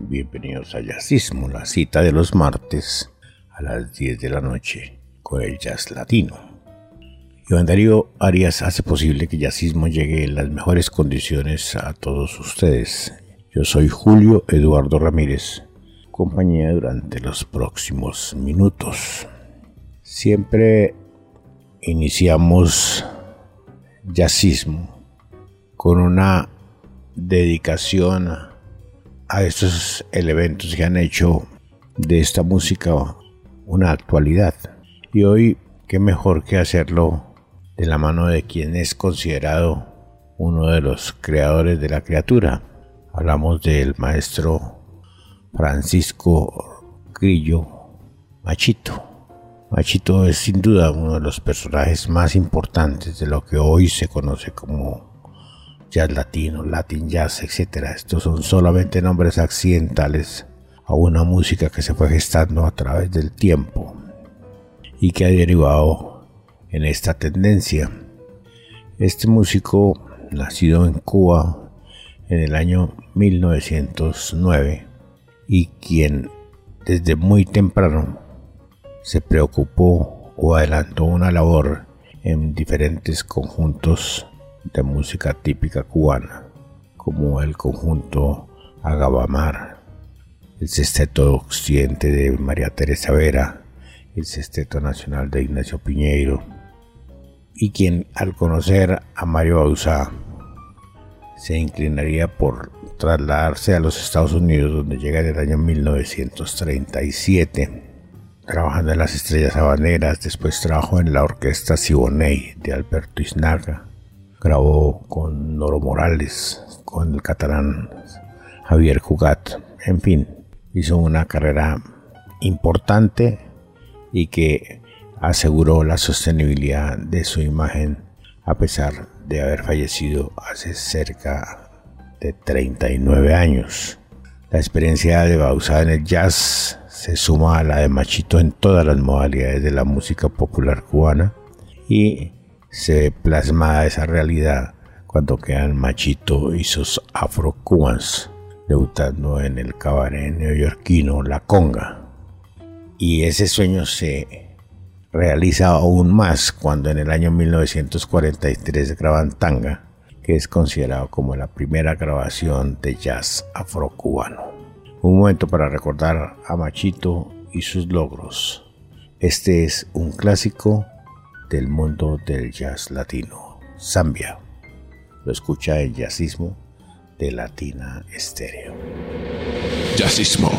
bienvenidos a Jazzismo, la cita de los martes a las 10 de la noche con el jazz latino. Iván Darío Arias hace posible que Jazzismo llegue en las mejores condiciones a todos ustedes. Yo soy Julio Eduardo Ramírez, compañía durante los próximos minutos. Siempre iniciamos Jazzismo con una dedicación a estos elementos que han hecho de esta música una actualidad. Y hoy, qué mejor que hacerlo de la mano de quien es considerado uno de los creadores de la criatura. Hablamos del maestro Francisco Grillo Machito. Machito es sin duda uno de los personajes más importantes de lo que hoy se conoce como jazz latino, latin jazz, etc. Estos son solamente nombres accidentales a una música que se fue gestando a través del tiempo y que ha derivado en esta tendencia. Este músico, nacido en Cuba en el año 1909 y quien desde muy temprano se preocupó o adelantó una labor en diferentes conjuntos de música típica cubana, como el conjunto Agabamar, el Sesteto Occidente de María Teresa Vera, el Sesteto Nacional de Ignacio Piñeiro, y quien al conocer a Mario Bauzá se inclinaría por trasladarse a los Estados Unidos, donde llega en el año 1937, trabajando en las Estrellas Habaneras, después trabajó en la Orquesta Siboney de Alberto Isnaga, grabó con Noro Morales, con el catalán Javier Cugat, en fin, hizo una carrera importante y que aseguró la sostenibilidad de su imagen a pesar de haber fallecido hace cerca de 39 años. La experiencia de Bausa en el jazz se suma a la de Machito en todas las modalidades de la música popular cubana y se plasma esa realidad cuando quedan Machito y sus afro-cubans debutando en el cabaret neoyorquino La Conga. Y ese sueño se realiza aún más cuando en el año 1943 graban Tanga, que es considerado como la primera grabación de jazz afro-cubano. Un momento para recordar a Machito y sus logros. Este es un clásico del mundo del jazz latino, Zambia. Lo escucha en Jazzismo de Latina Estéreo. Jazzismo.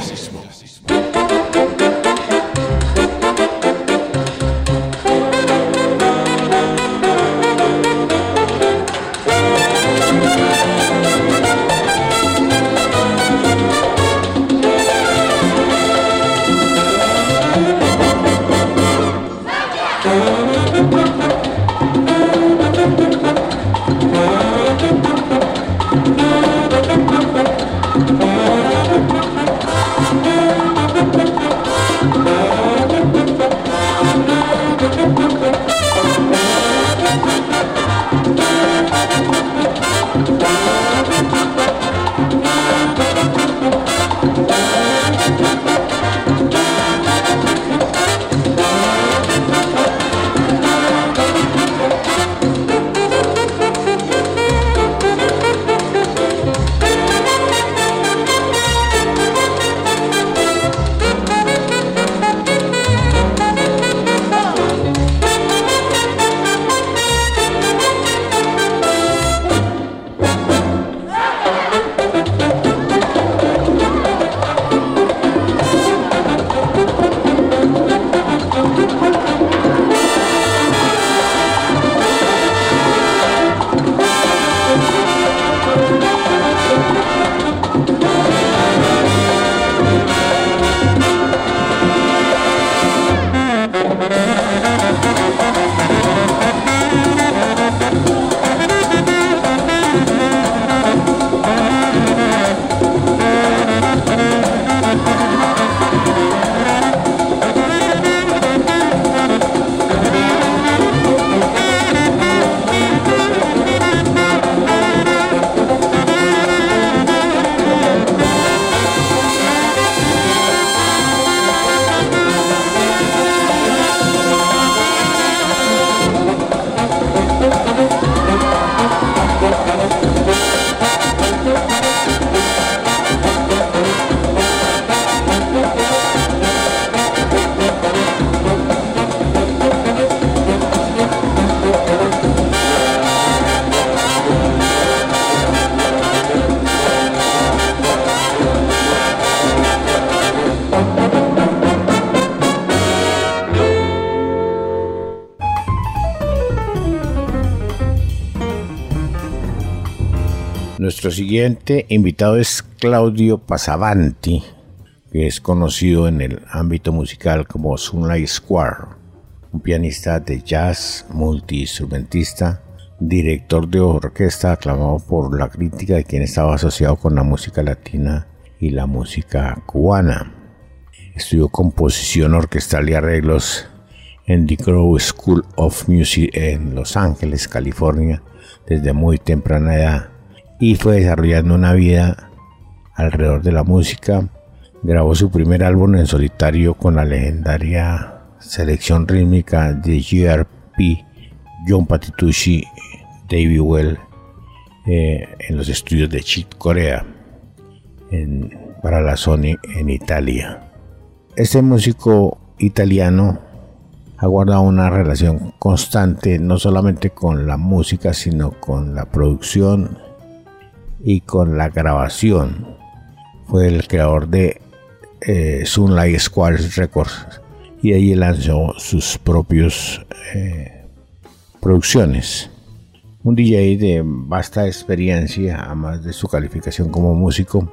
Nuestro siguiente invitado es Claudio Pasavanti, que es conocido en el ámbito musical como Sunlight Square, un pianista de jazz, multiinstrumentista, director de orquesta aclamado por la crítica de quien estaba asociado con la música latina y la música cubana. Estudió composición orquestal y arreglos en The Grove School of Music en Los Ángeles, California, desde muy temprana edad y fue desarrollando una vida alrededor de la música. Grabó su primer álbum en solitario con la legendaria selección rítmica de GRP, John Patitucci, David Well, eh, en los estudios de Chit Corea, para la Sony en Italia. Este músico italiano ha guardado una relación constante no solamente con la música, sino con la producción y con la grabación. Fue el creador de eh, Sunlight Squares Records y ahí lanzó sus propios eh, producciones. Un DJ de vasta experiencia, además de su calificación como músico,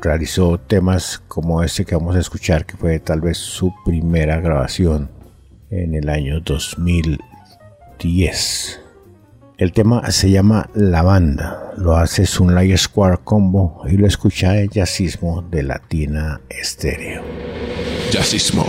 realizó temas como este que vamos a escuchar, que fue tal vez su primera grabación en el año 2010. El tema se llama La Banda, lo hace Sunlight Square Combo y lo escucha el jazzismo de Latina Estéreo. Jazzismo.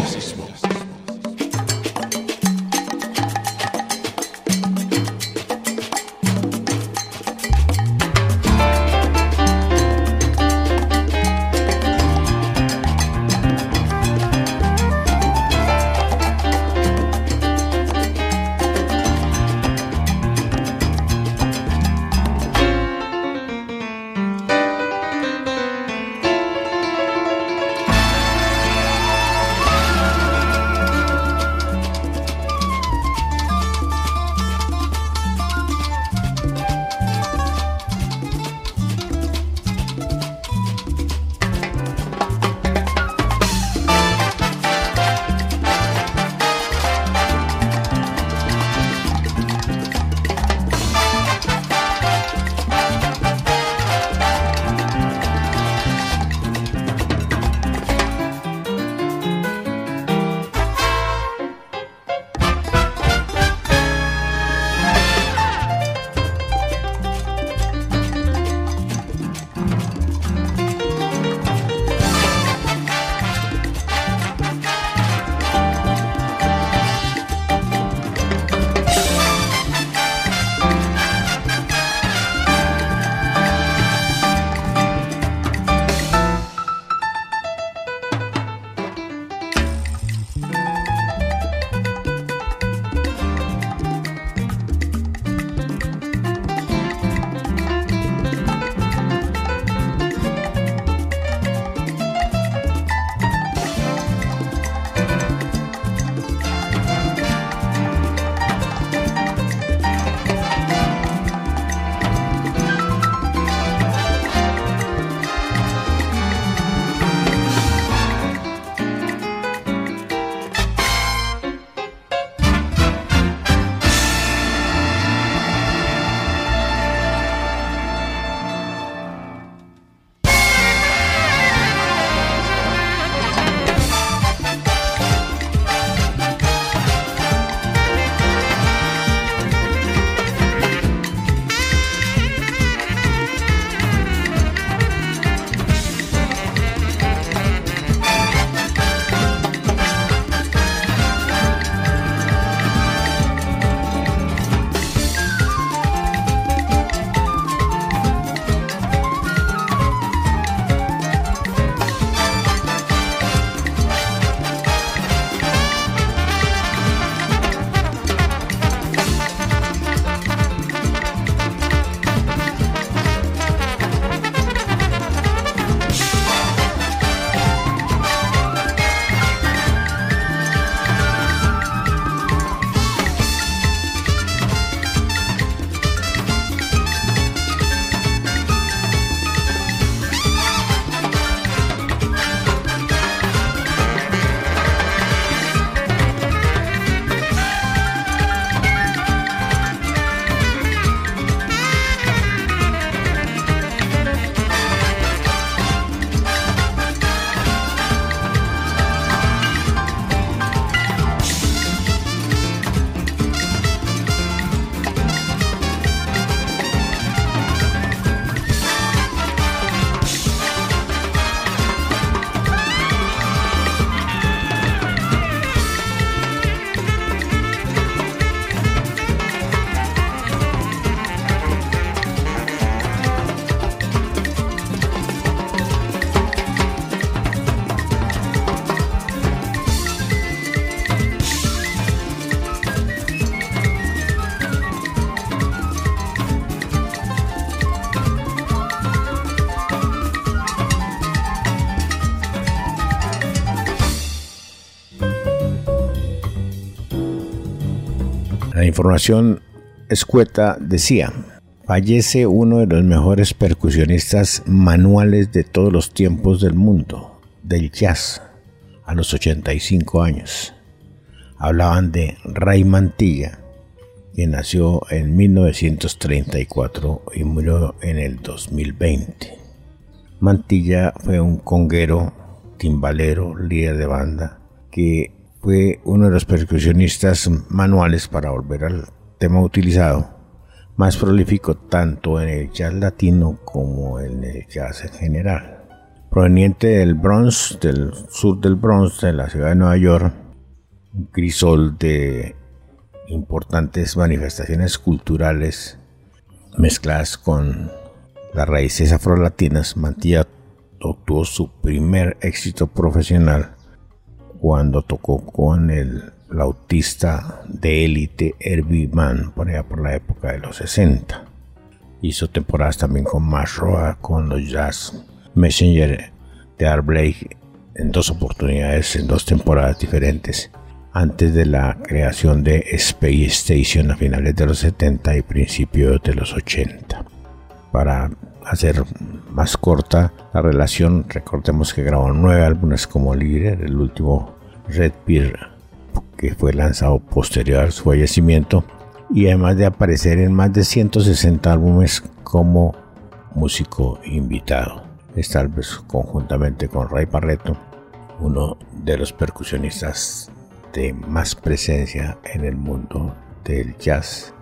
Información escueta decía, fallece uno de los mejores percusionistas manuales de todos los tiempos del mundo, del jazz, a los 85 años. Hablaban de Ray Mantilla, quien nació en 1934 y murió en el 2020. Mantilla fue un conguero, timbalero, líder de banda, que fue uno de los percusionistas manuales para volver al tema utilizado, más prolífico tanto en el jazz latino como en el jazz en general. Proveniente del Bronx, del sur del Bronx, de la ciudad de Nueva York, un crisol de importantes manifestaciones culturales mezcladas con las raíces afrolatinas, Mantilla obtuvo su primer éxito profesional cuando tocó con el flautista de élite Herbie Mann, por allá por la época de los 60. Hizo temporadas también con Roa, con los Jazz Messenger de Art Blake en dos oportunidades, en dos temporadas diferentes antes de la creación de Space Station a finales de los 70 y principios de los 80. Para hacer más corta la relación, recordemos que grabó nueve álbumes como líder, el último Red Beer, que fue lanzado posterior a su fallecimiento, y además de aparecer en más de 160 álbumes como músico invitado. Tal vez conjuntamente con Ray Barreto, uno de los percusionistas más presencia en el mundo del jazz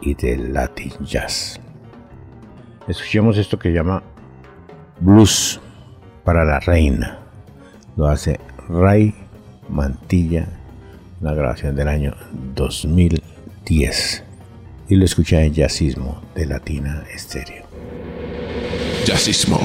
y del latin jazz. Escuchemos esto que llama Blues para la Reina. Lo hace Ray Mantilla, una grabación del año 2010. Y lo escucha en Jazzismo de Latina Estéreo. Jazzismo.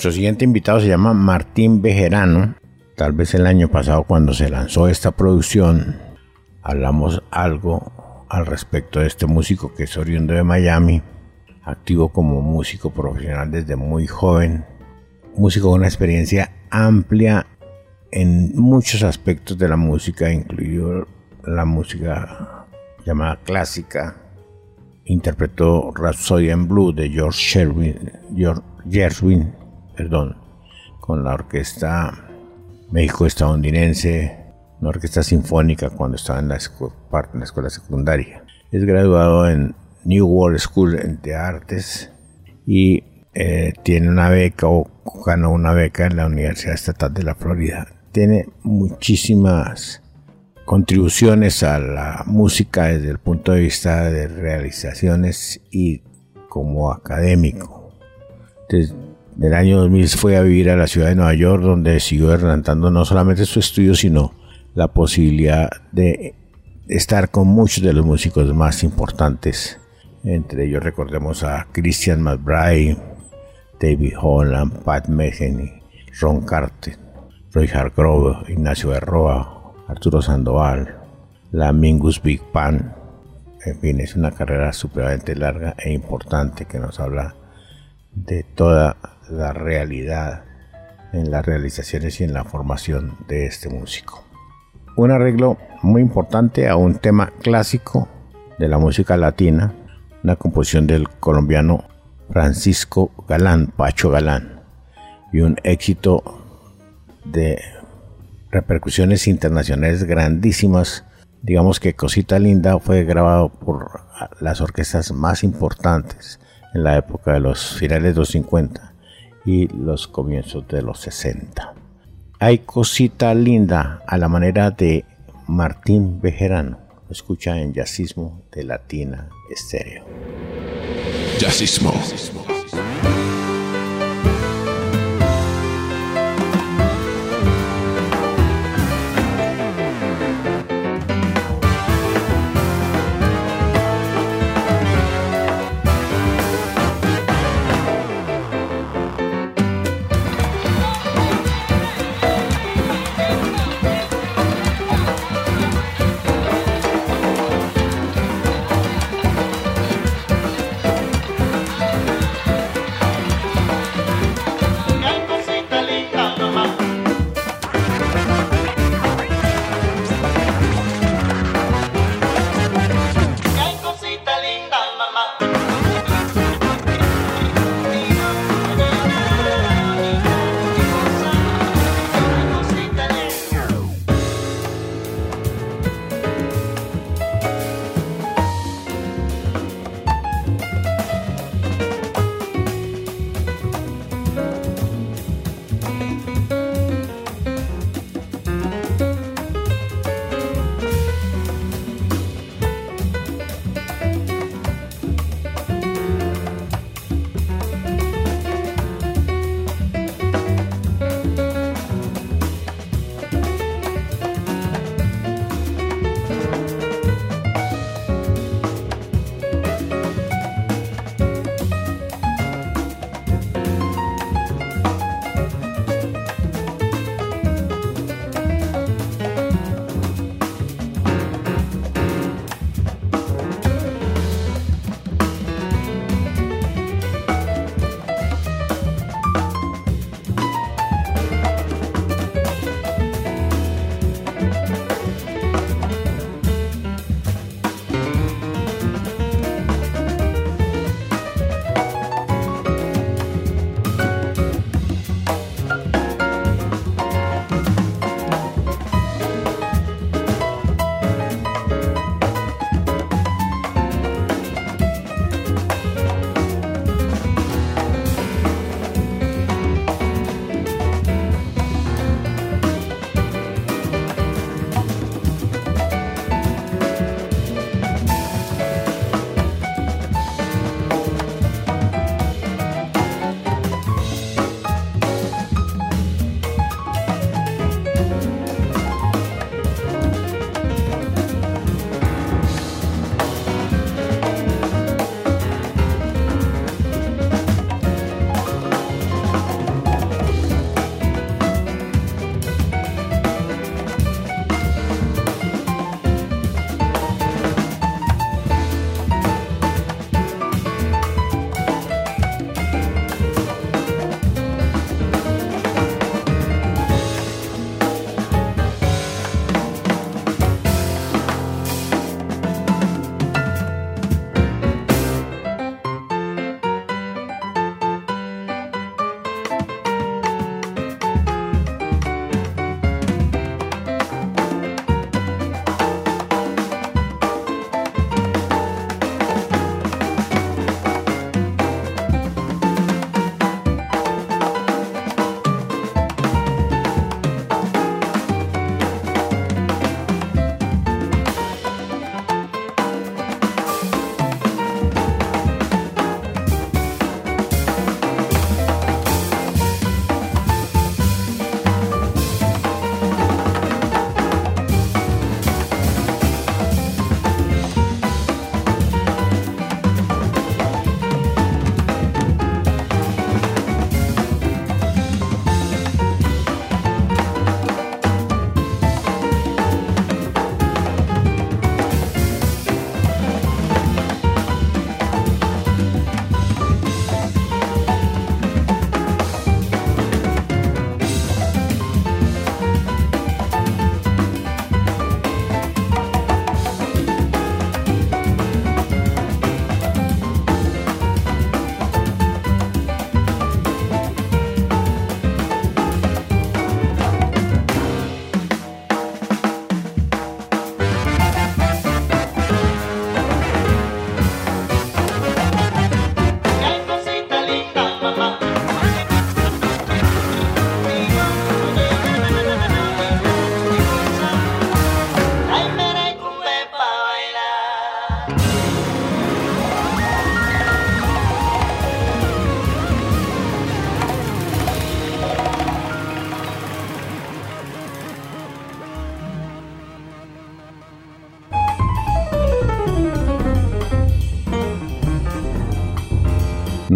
Nuestro siguiente invitado se llama Martín Bejerano. Tal vez el año pasado cuando se lanzó esta producción hablamos algo al respecto de este músico que es oriundo de Miami, activo como músico profesional desde muy joven, músico con una experiencia amplia en muchos aspectos de la música, incluido la música llamada clásica. Interpretó Rhapsody in Blue de George Sherwin, George Gershwin, perdón, con la orquesta México-estadounidense, una orquesta sinfónica cuando estaba en la, parte en la escuela secundaria. Es graduado en New World School de Artes y eh, tiene una beca o ganó una beca en la Universidad Estatal de la Florida. Tiene muchísimas contribuciones a la música desde el punto de vista de realizaciones y como académico. Desde el año 2000 fue a vivir a la ciudad de Nueva York donde siguió adelantando no solamente su estudio sino la posibilidad de estar con muchos de los músicos más importantes. Entre ellos recordemos a Christian McBride, David Holland, Pat Metheny, Ron Carter, Roy Hargrove, Ignacio Berroa, Arturo Sandoval, la Mingus Big Band. En fin, es una carrera supremamente larga e importante que nos habla de toda la realidad en las realizaciones y en la formación de este músico un arreglo muy importante a un tema clásico de la música latina, una composición del colombiano Francisco Galán, Pacho Galán, y un éxito de repercusiones internacionales grandísimas. Digamos que Cosita Linda fue grabado por las orquestas más importantes en la época de los finales de los 50 y los comienzos de los 60 hay cosita linda a la manera de Martín Bejerano. Escucha en Yacismo de Latina Estéreo. Yacismo.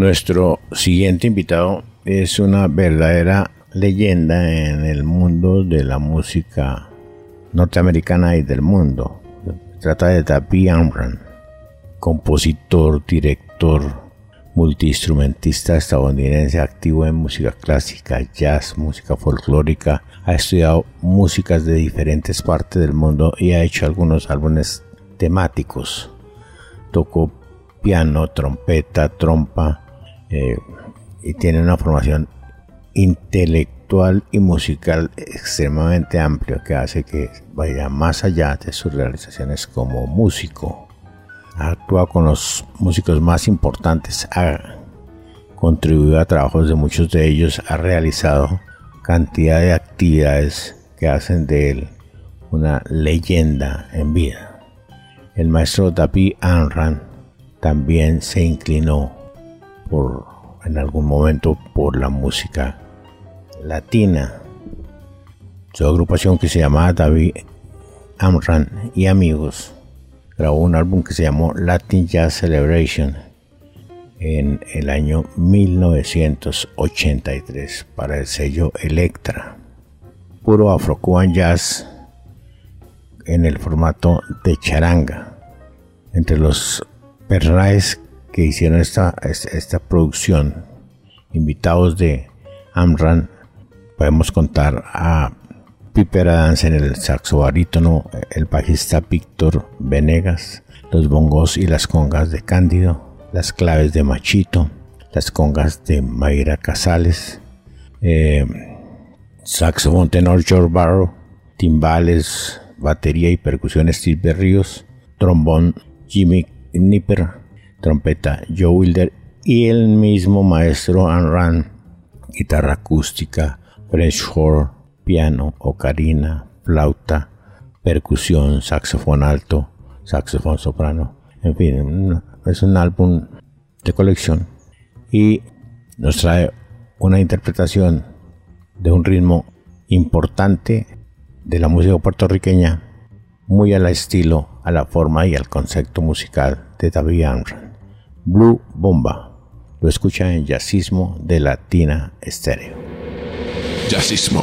Nuestro siguiente invitado es una verdadera leyenda en el mundo de la música norteamericana y del mundo. Trata de David Amran, compositor, director, multiinstrumentista estadounidense activo en música clásica, jazz, música folclórica. Ha estudiado músicas de diferentes partes del mundo y ha hecho algunos álbumes temáticos. Tocó piano, trompeta, trompa, eh, y tiene una formación intelectual y musical extremadamente amplia que hace que vaya más allá de sus realizaciones como músico. Actuado con los músicos más importantes, ha contribuido a trabajos de muchos de ellos, ha realizado cantidad de actividades que hacen de él una leyenda en vida. El maestro David Anran también se inclinó por, en algún momento por la música latina. Su agrupación que se llamaba David Amran y Amigos grabó un álbum que se llamó Latin Jazz Celebration en el año 1983 para el sello Electra. Puro Afro-Cuban Jazz en el formato de charanga. Entre los perraes que hicieron esta, esta, producción, invitados de Amran, podemos contar a Piper Adams en el saxo barítono, el bajista Víctor Venegas, los bongos y las congas de Cándido, las claves de Machito, las congas de Mayra Casales, eh, saxofón tenor George Barrow, timbales, batería y percusión Steve Berríos, trombón Jimmy Nipper, trompeta Joe Wilder y el mismo maestro Anran, guitarra acústica, French horn, piano, ocarina, flauta, percusión, saxofón alto, saxofón soprano, en fin, es un álbum de colección y nos trae una interpretación de un ritmo importante de la música puertorriqueña, muy al estilo, a la forma y al concepto musical de David Amran. Blue Bomba. Lo escucha en Jazzismo de Latina Estéreo. Jazzismo.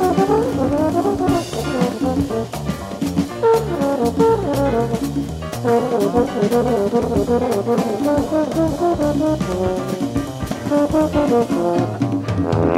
Thank you.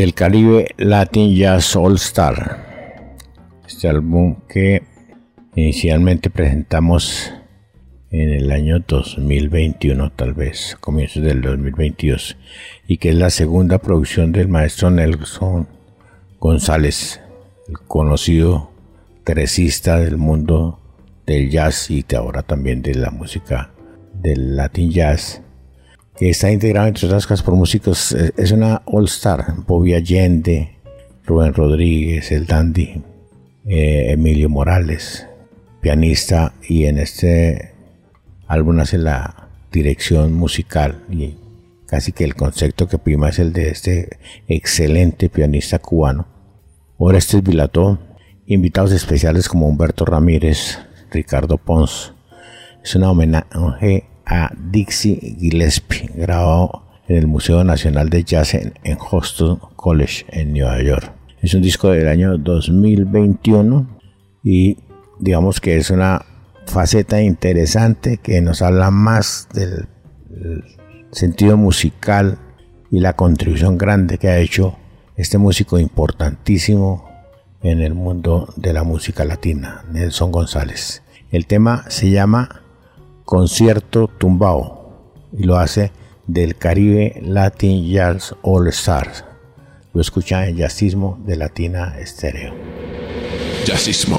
Del Caribe Latin Jazz All Star. Este álbum que inicialmente presentamos en el año 2021, tal vez, comienzos del 2022, y que es la segunda producción del maestro Nelson González, el conocido tresista del mundo del jazz y de ahora también de la música del Latin Jazz que está integrado entre otras cosas por músicos, es una All Star, Bobby Allende, Rubén Rodríguez, el Dandy, eh, Emilio Morales, pianista, y en este álbum hace la dirección musical y casi que el concepto que prima es el de este excelente pianista cubano. Orestes Vilató, invitados especiales como Humberto Ramírez, Ricardo Pons. Es una homenaje a Dixie Gillespie, grabado en el Museo Nacional de Jazz en, Houston College en Nueva York. Es un disco del año 2021 y digamos que es una faceta interesante que nos habla más del sentido musical y la contribución grande que ha hecho este músico importantísimo en el mundo de la música latina, Nelson González. El tema se llama concierto tumbao y lo hace del Caribe Latin Jazz All Stars. Lo escucha en Jazzismo de Latina Estéreo. Jazzismo.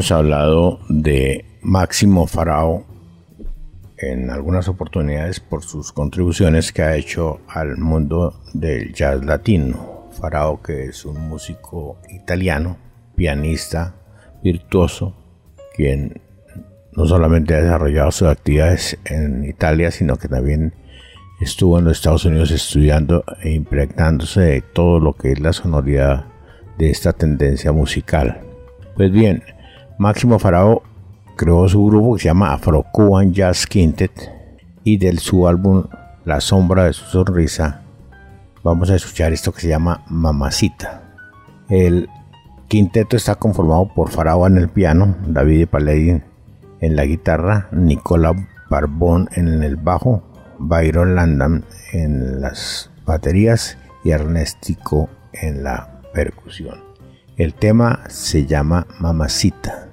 Hemos hablado de Máximo Farao en algunas oportunidades por sus contribuciones que ha hecho al mundo del jazz latino. Farao, que es un músico italiano, pianista, virtuoso, quien no solamente ha desarrollado sus actividades en Italia, sino que también estuvo en los Estados Unidos estudiando e impregnándose de todo lo que es la sonoridad de esta tendencia musical. Pues bien, Máximo Farao creó su grupo que se llama Afro Cuban Jazz Quintet y del su álbum La sombra de su sonrisa vamos a escuchar esto que se llama Mamacita. El quinteto está conformado por Farao en el piano, David Paladin en la guitarra, Nicola Barbón en el bajo, Byron Landam en las baterías y Ernestico en la percusión. El tema se llama Mamacita.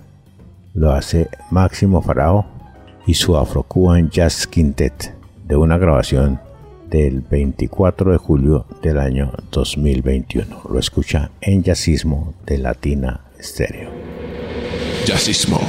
Lo hace Máximo Farao y su Afro-Cuban Jazz Quintet de una grabación del 24 de julio del año 2021. Lo escucha en Jazzismo de Latina Stereo. Jazzismo.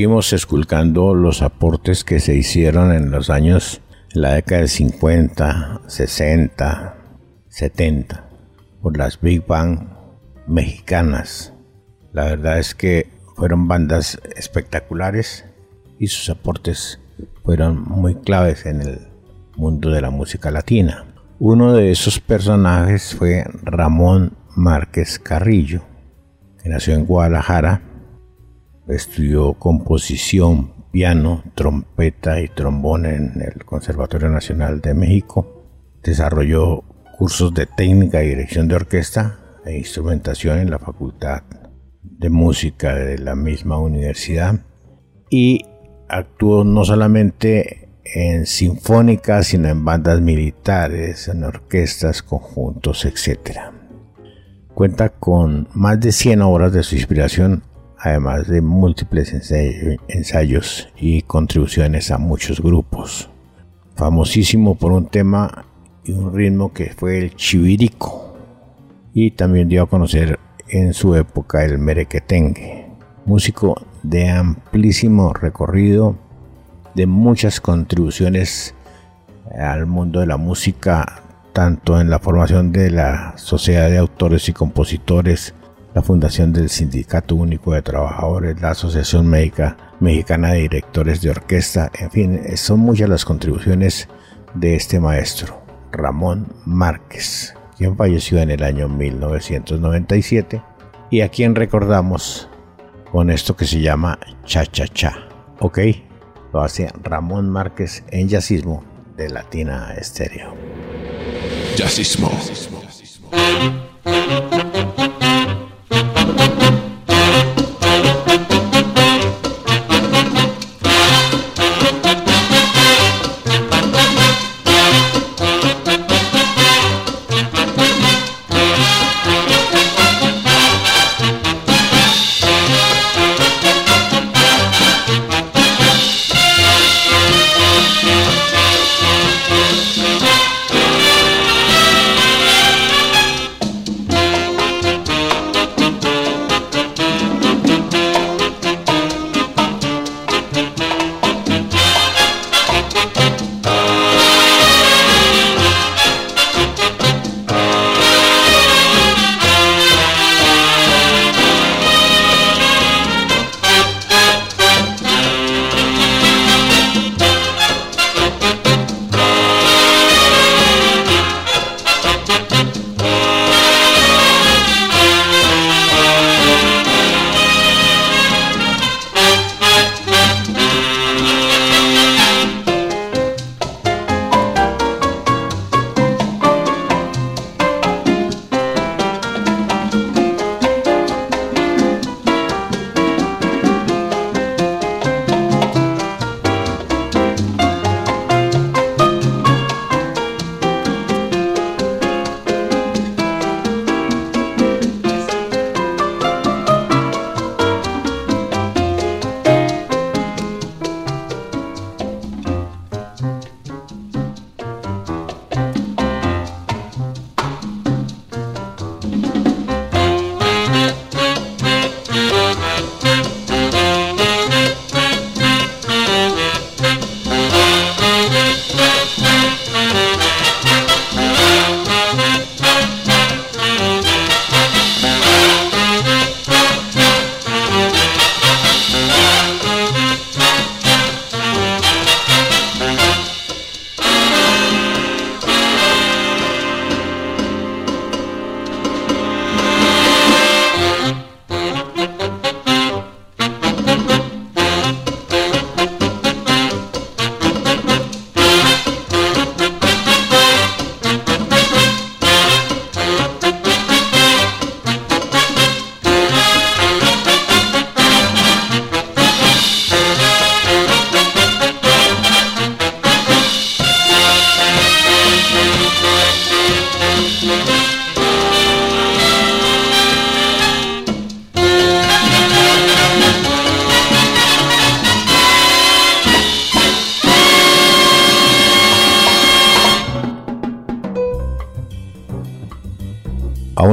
Seguimos esculcando los aportes que se hicieron en los años, la década de 50, 60, 70, por las Big Bang mexicanas. La verdad es que fueron bandas espectaculares y sus aportes fueron muy claves en el mundo de la música latina. Uno de esos personajes fue Ramón Márquez Carrillo, que nació en Guadalajara, estudió composición, piano, trompeta y trombón en el Conservatorio Nacional de México, desarrolló cursos de técnica y dirección de orquesta e instrumentación en la Facultad de Música de la misma universidad y actuó no solamente en sinfónicas, sino en bandas militares, en orquestas, conjuntos, etc. Cuenta con más de 100 obras de su inspiración, además de múltiples ensayos y contribuciones a muchos grupos. Famosísimo por un tema y un ritmo que fue el chivirico, y también dio a conocer en su época el merequetengue, músico de amplísimo recorrido, de muchas contribuciones al mundo de la música, tanto en la formación de la Sociedad de Autores y Compositores, la fundación del Sindicato Único de Trabajadores, la Asociación Médica Mexicana de Directores de Orquesta, en fin, son muchas las contribuciones de este maestro, Ramón Márquez, quien falleció en el año 1997 y a quien recordamos con esto que se llama Cha Cha Cha. ¿Ok? Lo hace Ramón Márquez en Yacismo de Latina Estéreo.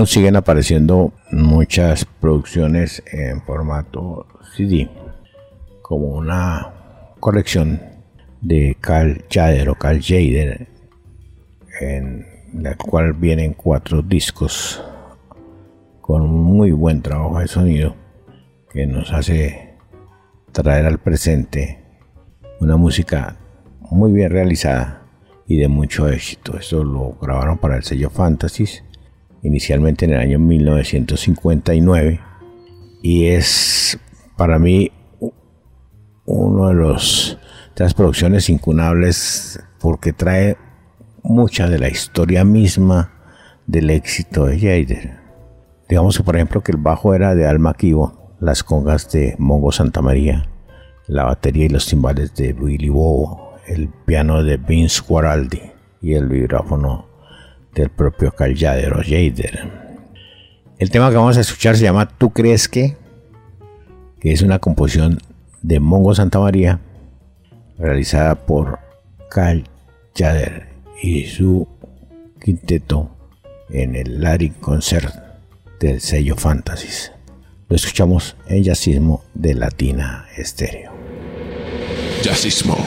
Siguen apareciendo muchas producciones en formato CD, como una colección de Carl Jader o Carl Jader, en la cual vienen cuatro discos con muy buen trabajo de sonido que nos hace traer al presente una música muy bien realizada y de mucho éxito. Esto lo grabaron para el sello Fantasys inicialmente en el año 1959 y es para mí uno de los de las producciones incunables porque trae mucha de la historia misma del éxito de Jader. Digamos que por ejemplo que el bajo era de Alma Kibo, las congas de Mongo Santa María, la batería y los timbales de Willy Bobo, el piano de Vince Guaraldi y el vibráfono del propio Jader o Jader. El tema que vamos a escuchar se llama ¿Tú crees que? que es una composición de Mongo Santa María realizada por Cal Jader y su quinteto en el Larry Concert del sello Fantasys. Lo escuchamos en Yacismo de Latina Estéreo. Yacismo.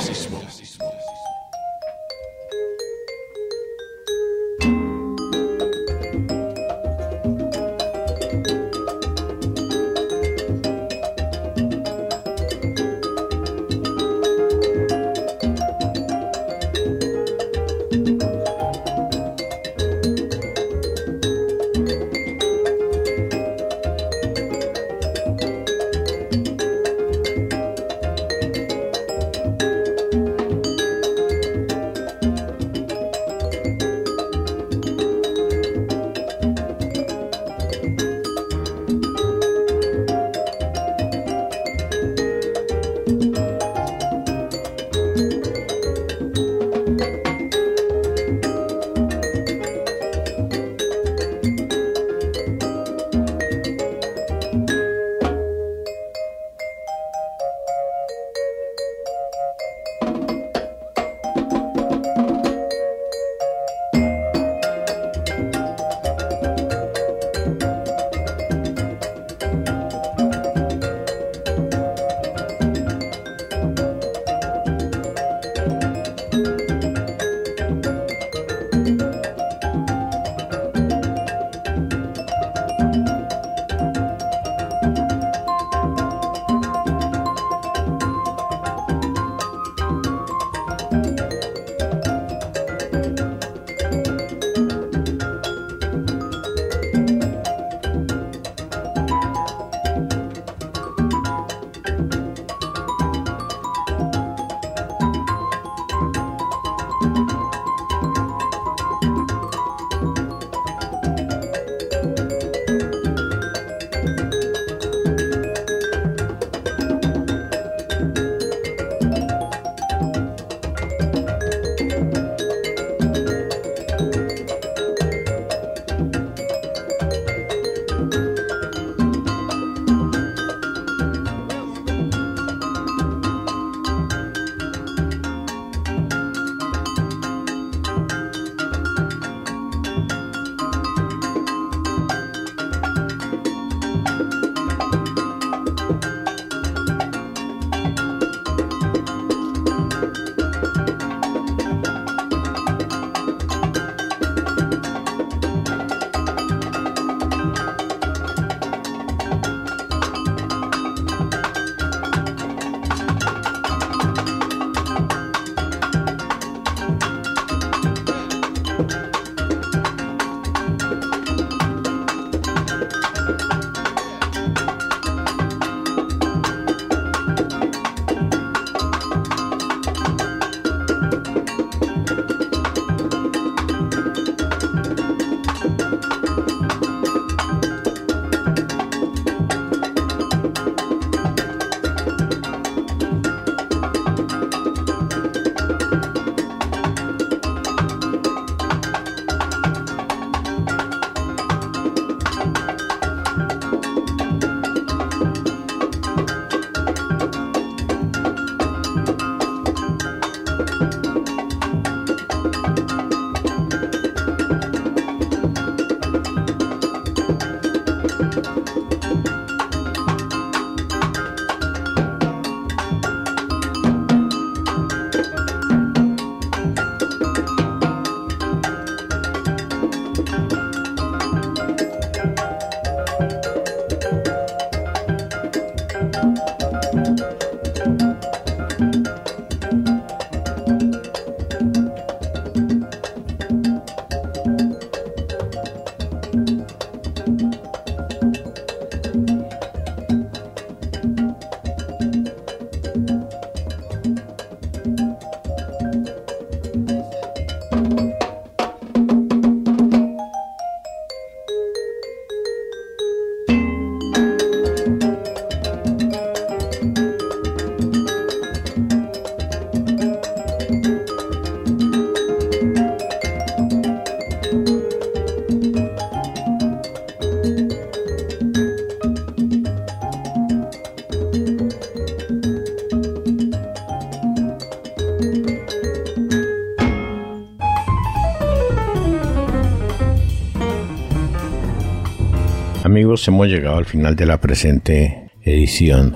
Amigos, hemos llegado al final de la presente edición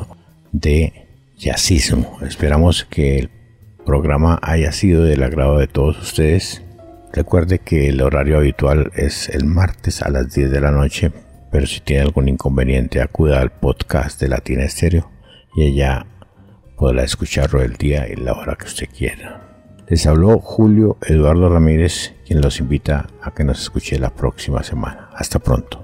de Jazzismo. Esperamos que el programa haya sido del agrado de todos ustedes. Recuerde que el horario habitual es el martes a las 10 de la noche, pero si tiene algún inconveniente acuda al podcast de Latina Estéreo y ella podrá escucharlo el día y la hora que usted quiera. Les habló Julio Eduardo Ramírez, quien los invita a que nos escuche la próxima semana. Hasta pronto.